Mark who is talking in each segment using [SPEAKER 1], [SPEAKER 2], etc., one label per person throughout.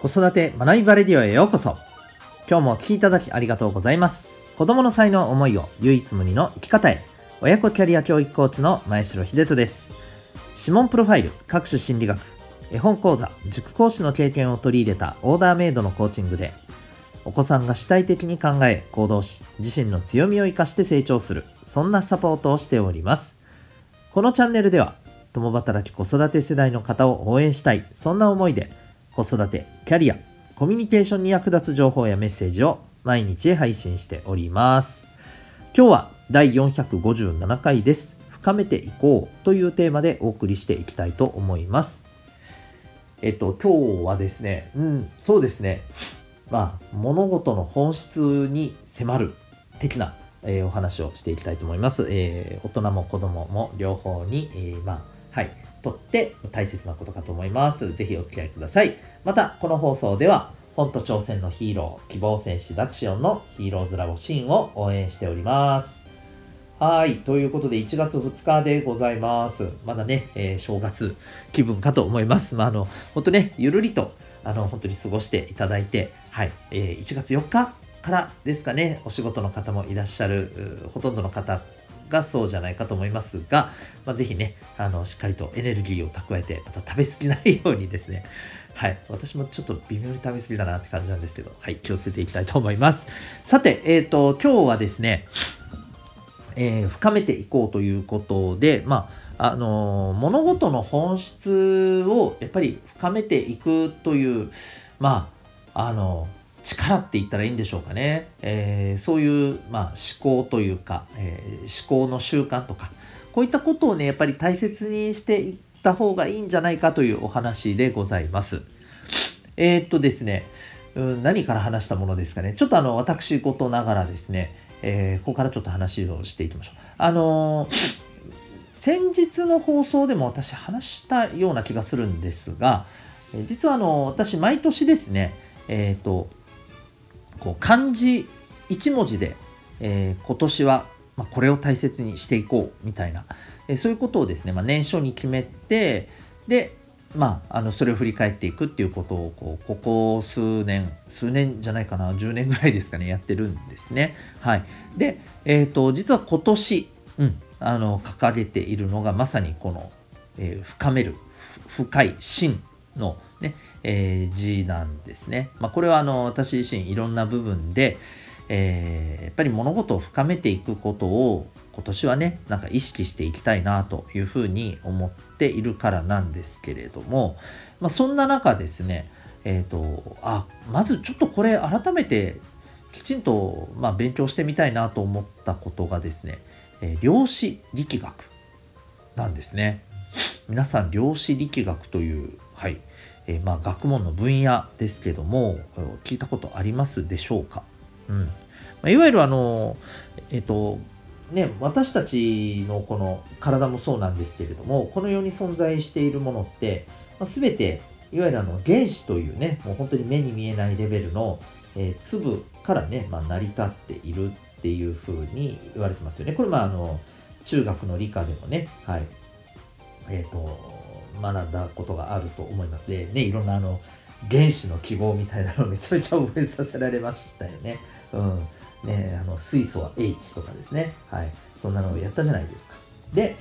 [SPEAKER 1] 子育て学びバレディオへようこそ。今日もお聴きいただきありがとうございます。子供の才能思いを唯一無二の生き方へ。親子キャリア教育コーチの前城秀人です。指紋プロファイル、各種心理学、絵本講座、塾講師の経験を取り入れたオーダーメイドのコーチングで、お子さんが主体的に考え、行動し、自身の強みを生かして成長する、そんなサポートをしております。このチャンネルでは、共働き子育て世代の方を応援したい、そんな思いで、子育て、キャリア、コミュニケーションに役立つ情報やメッセージを毎日配信しております。今日は第457回です。深めていこうというテーマでお送りしていきたいと思います。えっと、今日はですね、うん、そうですね、まあ、物事の本質に迫る的な、えーお話をしていきたいと思います。えー大人も子供も両方に、えーまあ、はい、とって大切なことかと思います。ぜひお付き合いください。また、この放送では、本と挑戦のヒーロー、希望戦士ダクシオンのヒーローズラボシーンを応援しております。はい。ということで、1月2日でございます。まだね、えー正月気分かと思います。まあ、あの、本当ね、ゆるりと、あの、本当に過ごしていただいて、はい。えー1月4日からですかね、お仕事の方もいらっしゃる、ほとんどの方がそうじゃないかと思いますが、まあ、ぜひね、あの、しっかりとエネルギーを蓄えて、また食べ過ぎないようにですね、はい。私もちょっと微妙に食べ過ぎだなって感じなんですけど、はい。気をつけていきたいと思います。さて、えっ、と、今日はですね、えー深めていこうということで、まあ、あのー物事の本質をやっぱり深めていくという、まあ、あの力って言ったらいいんでしょうかね。えーそういう、まあ、思考というか、えー思考の習慣とか、こういったことをね、やっぱり大切にしていった方がいいんじゃないかというお話でございます。えーっとですね、うん何から話したものですかね。ちょっとあの、私事ながらですね、えここからちょっと話をしていきましょう。あの先日の放送でも私話したような気がするんですが、実はあの、私毎年ですね、えっ、と、こう漢字1文字で、えー今年は、ま、これを大切にしていこうみたいな、えそういうことをですね、まあ、年初に決めて、で、まあ、あのそれを振り返っていくっていうことをこうここ数年数年じゃないかな10年ぐらいですかねやってるんですね。はい、で、えー、と実は今年、うん、あの掲げているのがまさにこの、えー深める深い真の、ねえー字なんですね。まあ、これはあの私自身いろんな部分で、えーやっぱり物事を深めていくことを今年はねなんか意識していきたいなというふうに思っているからなんですけれども、まあ、そんな中ですねえっ、とあまずちょっとこれ改めてきちんと、まあ、勉強してみたいなと思ったことがですね、えー量子力学なんですね。皆さん量子力学という、はい。えーまあ、学問の分野ですけども聞いたことありますでしょうか、うん。まあ、いわゆるあのえっ、とね私たちのこの体もそうなんですけれどもこの世に存在しているものって、まあ、全ていわゆるあの原子というねもう本当に目に見えないレベルの、えー粒からね、まあ、成り立っているっていうふうに言われてますよね。これまああの中学の理科でもねはい。えっ、と学んだことがあると思いますで、ね、いろんなあの原子の記号みたいなのを めちゃめちゃ覚えさせられましたよね。うん。ね、あの水素は H とかですね。はい。そんなのをやったじゃないですか。で、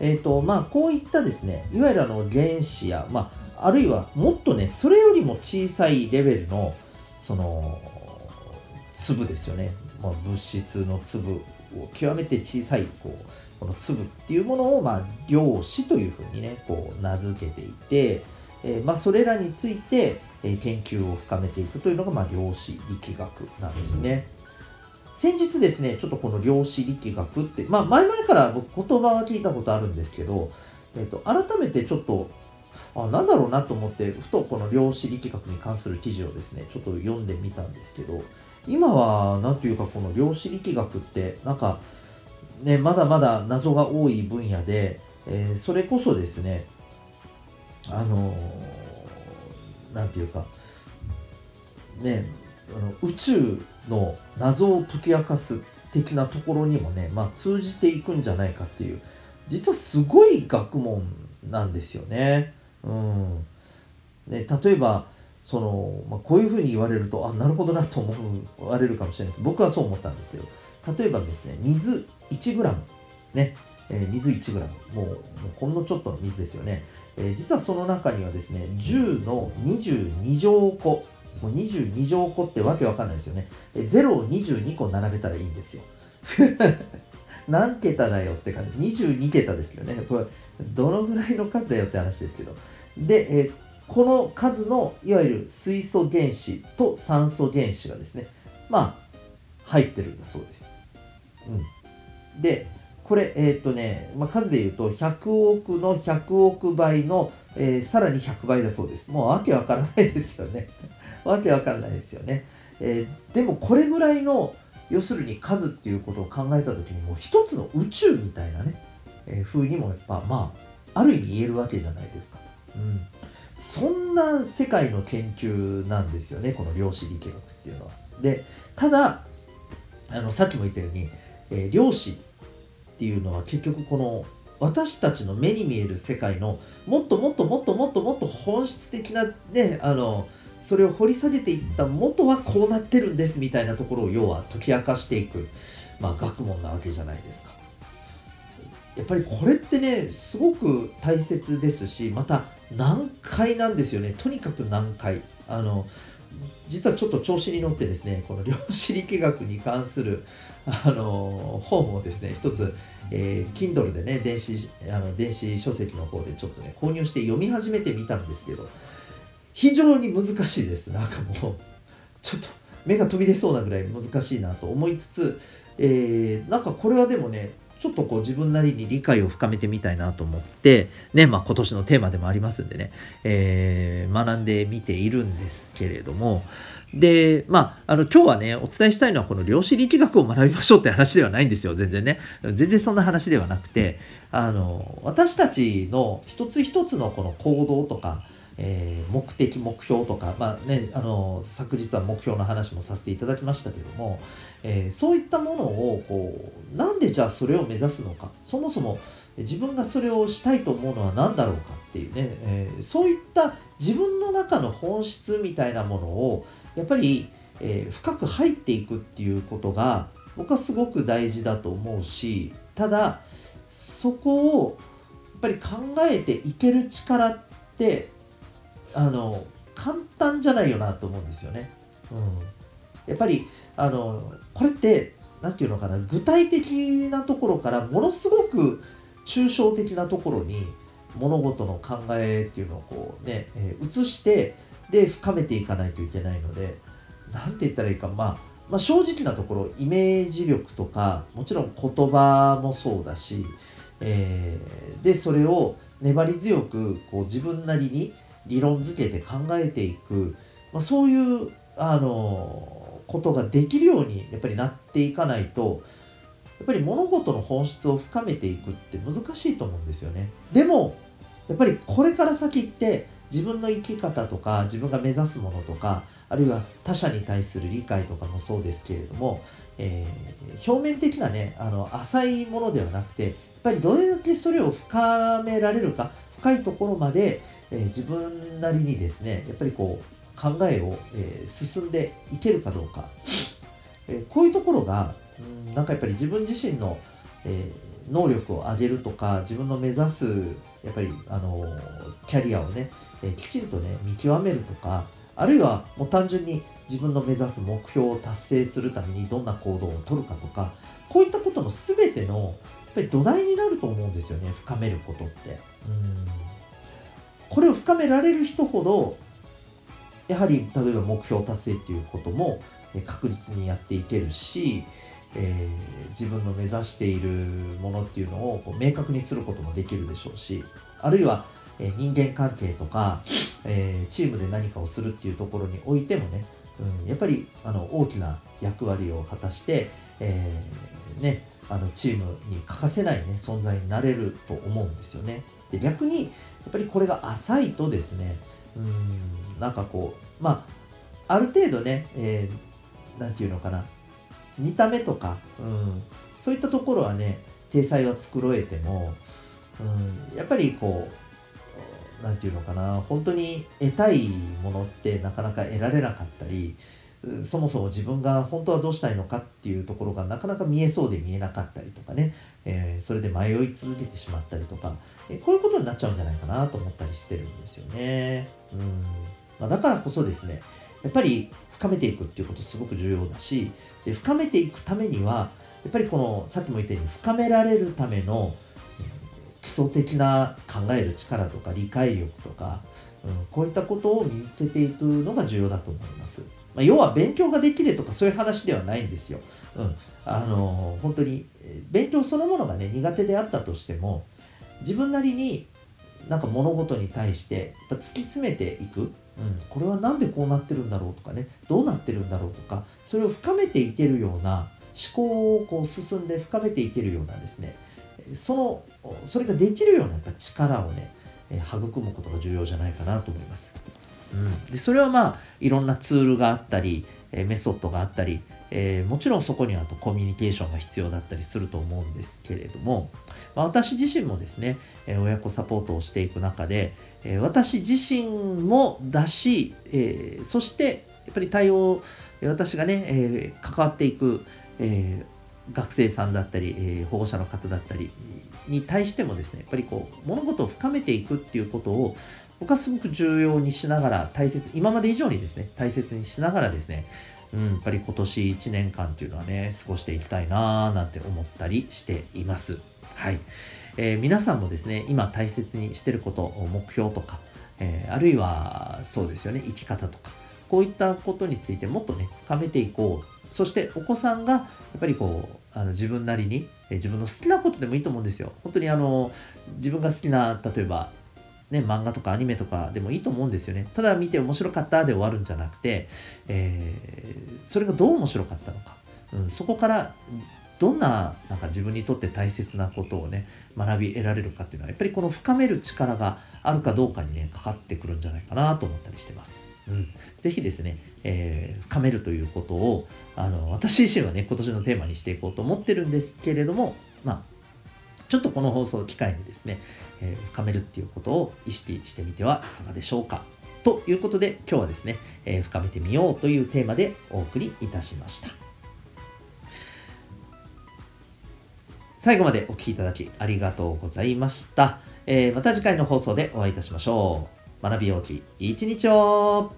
[SPEAKER 1] えっ、と、まあ、こういったですね、いわゆるあの原子や、まあ、あるいはもっとね、それよりも小さいレベルの、その、粒ですよね。まあ、物質の粒を極めて小さい、こう、この粒っていうものを、まあ、量子というふうにね、こう、名付けていて、えーまあ、それらについて、えー研究を深めていくというのが、まあ、量子力学なんですね。先日ですね、ちょっとこの量子力学って、まあ、前々から僕言葉は聞いたことあるんですけど、えっ、と、改めてちょっと、あ、なんだろうなと思って、ふとこの量子力学に関する記事をですね、ちょっと読んでみたんですけど、今は、なんというか、この量子力学って、なんか、ね、まだまだ謎が多い分野で、えーそれこそですね、あのーなんていうか、ね、あの宇宙の謎を解き明かす的なところにもね、まあ、通じていくんじゃないかっていう、実はすごい学問なんですよね。うん。ね、例えば、その、まあ、こういうふうに言われるとあなるほどなと思われるかもしれない。です。僕はそう思ったんですけど例えばですね水 1g ね、えー、水 1g もうもうほんのちょっとの水ですよね、えー、実はその中にはですね10の22乗個。もう22乗個ってわけわかんないですよね、えー、0を22個並べたらいいんですよ。何桁だよって感じ。22桁ですけどね。これどのぐらいの数だよって話ですけど。で、えーこの数のいわゆる水素原子と酸素原子がですねまあ入ってるんだそうです。うん、でこれえっ、ー、とね、まあ、数で言うと100億の100億倍の、えー、さらに100倍だそうです。もうわけわからないですよね。わけわかんないですよね。えー、でもこれぐらいの要するに数っていうことを考えた時にもう一つの宇宙みたいなね、えー、風にもやっぱまあある意味言えるわけじゃないですか。うんそんな世界の研究なんですよねこの量子力学っていうのは。でただあのさっきも言ったように、えー、量子っていうのは結局この私たちの目に見える世界のもっともっともっともっともっと本質的なねあのそれを掘り下げていった元はこうなってるんですみたいなところを要は解き明かしていく、まあ、学問なわけじゃないですか。やっぱりこれってねすごく大切ですしまた難解なんですよね。とにかく難解。あの実はちょっと調子に乗ってですねこの量子力学に関するあの本をですね一つ、えー、Kindle でね電子あの電子書籍の方でちょっとね購入して読み始めてみたんですけど非常に難しいです。なんかもうちょっと目が飛び出そうなぐらい難しいなと思いつつ、えー、なんかこれはでもねちょっとこう自分なりに理解を深めてみたいなと思って、ね、まあ今年のテーマでもありますんでね、えー、学んでみているんですけれども、で、まあ、あの、今日はね、お伝えしたいのはこの量子力学を学びましょうって話ではないんですよ、全然ね。全然そんな話ではなくて、あの、私たちの一つ一つのこの行動とか、えー、目的目標とか、まあね、あの昨日は目標の話もさせていただきましたけども、えー、そういったものをこうなんでじゃあそれを目指すのかそもそも自分がそれをしたいと思うのは何だろうかっていうね、えー、そういった自分の中の本質みたいなものをやっぱり、えー、深く入っていくっていうことが僕はすごく大事だと思うしただそこをやっぱり考えていける力ってあの簡単じゃないよなと思うんですよね。うん、やっぱりあのこれって何て言うのかな具体的なところからものすごく抽象的なところに物事の考えっていうのをこうね、えー、移してで深めていかないといけないので何て言ったらいいか、まあ、まあ正直なところイメージ力とかもちろん言葉もそうだし、えー、でそれを粘り強くこう自分なりに理論づけて考えていく、まあ、そういうあのことができるようにやっぱりなっていかないとやっぱり物事の本質を深めていくって難しいと思うんですよね。でもやっぱりこれから先って自分の生き方とか自分が目指すものとかあるいは他者に対する理解とかもそうですけれども、えー、表面的なねあの浅いものではなくてやっぱりどれだけそれを深められるか深いところまで、えー、自分なりにですねやっぱりこう考えを、えー、進んでいけるかどうか、え、こういうところが、ん、なんかやっぱり自分自身の、え、能力を上げるとか自分の目指すやっぱりあのキャリアをね、えきちんとね見極めるとかあるいはもう単純に自分の目指す目標を達成するためにどんな行動をとるかとかこういったことの全てのやっぱり土台になると思うんですよね深めることって。うん。これを深められる人ほどやはり例えば目標達成っていうことも確実にやっていけるし、えー、自分の目指しているものっていうのをこう明確にすることもできるでしょうしあるいは、え、人間関係とか、えー、チームで何かをするっていうところにおいてもね、うん、やっぱりあの大きな役割を果たして、えね、あのチームに欠かせない、ね、存在になれると思うんですよね。で逆にやっぱりこれが浅いとですねうんなんかこうまあある程度ね、えー、ていうのかな見た目とか、うん、そういったところはね体裁は繕えても、うん、やっぱりこう何て言うのかな本当に得たいものってなかなか得られなかったりそもそも自分が本当はどうしたいのかっていうところがなかなか見えそうで見えなかったりとかね、えー、それで迷い続けてしまったりとか、えー、こういうことになっちゃうんじゃないかなと思ったりしてるんですよね。うんまあ、だからこそですねやっぱり深めていくっていうことすごく重要だしで深めていくためにはやっぱりこのさっきも言ったように深められるための基礎的な考える力とか理解力とか、うん、こういったことを身につけていくのが重要だと思います。まあ、要は勉強ができるとかそういう話ではないんですよ。うん、あの本当に勉強そのものがね苦手であったとしても自分なりになんか物事に対して突き詰めていく、うん、これは何でこうなってるんだろうとかねどうなってるんだろうとかそれを深めていけるような思考をこう進んで深めていけるようなですねそのそれができるようなやっぱ力をね育むことが重要じゃないかなと思います。うん、でそれはまあいろんなツールがあったりえメソッドがあったり、えー、もちろんそこにはとコミュニケーションが必要だったりすると思うんですけれども、まあ、私自身もですね、えー、親子サポートをしていく中で、えー、私自身もだし、えそしてやっぱり対応私がね、え関わっていく、え学生さんだったり、え保護者の方だったりに対してもですねやっぱりこう物事を深めていくっていうことを僕はすごく重要にしながら大切今まで以上にですね大切にしながらですねうん、やっぱり今年1年間っていうのはね、過ごしていきたいなーなんて思ったりしています。はい。えー、皆さんもですね、今大切にしてること、目標とか、えー、あるいはそうですよね、生き方とか、こういったことについてもっとね、深めていこう。そしてお子さんがやっぱりこう、あの自分なりに、え自分の好きなことでもいいと思うんですよ。本当にあの、自分が好きな、例えば、ね、漫画とかアニメとかでもいいと思うんですよね。ただ見て面白かったで終わるんじゃなくて、えー、それがどう面白かったのか、うん、そこからどんななんか自分にとって大切なことをね学び得られるかっていうのはやっぱりこの深める力があるかどうかにねかかってくるんじゃないかなと思ったりしてます。うん、ぜひですね、えー、深めるということをあの私自身はね今年のテーマにしていこうと思ってるんですけれどもまあちょっとこの放送を機会にですね、え、深めるっていうことを意識してみてはいかがでしょうか。ということで今日はですね、えー、深めてみようというテーマでお送りいたしました。最後までお聴きいただきありがとうございました。えー、また次回の放送でお会いいたしましょう。学び大きい一日を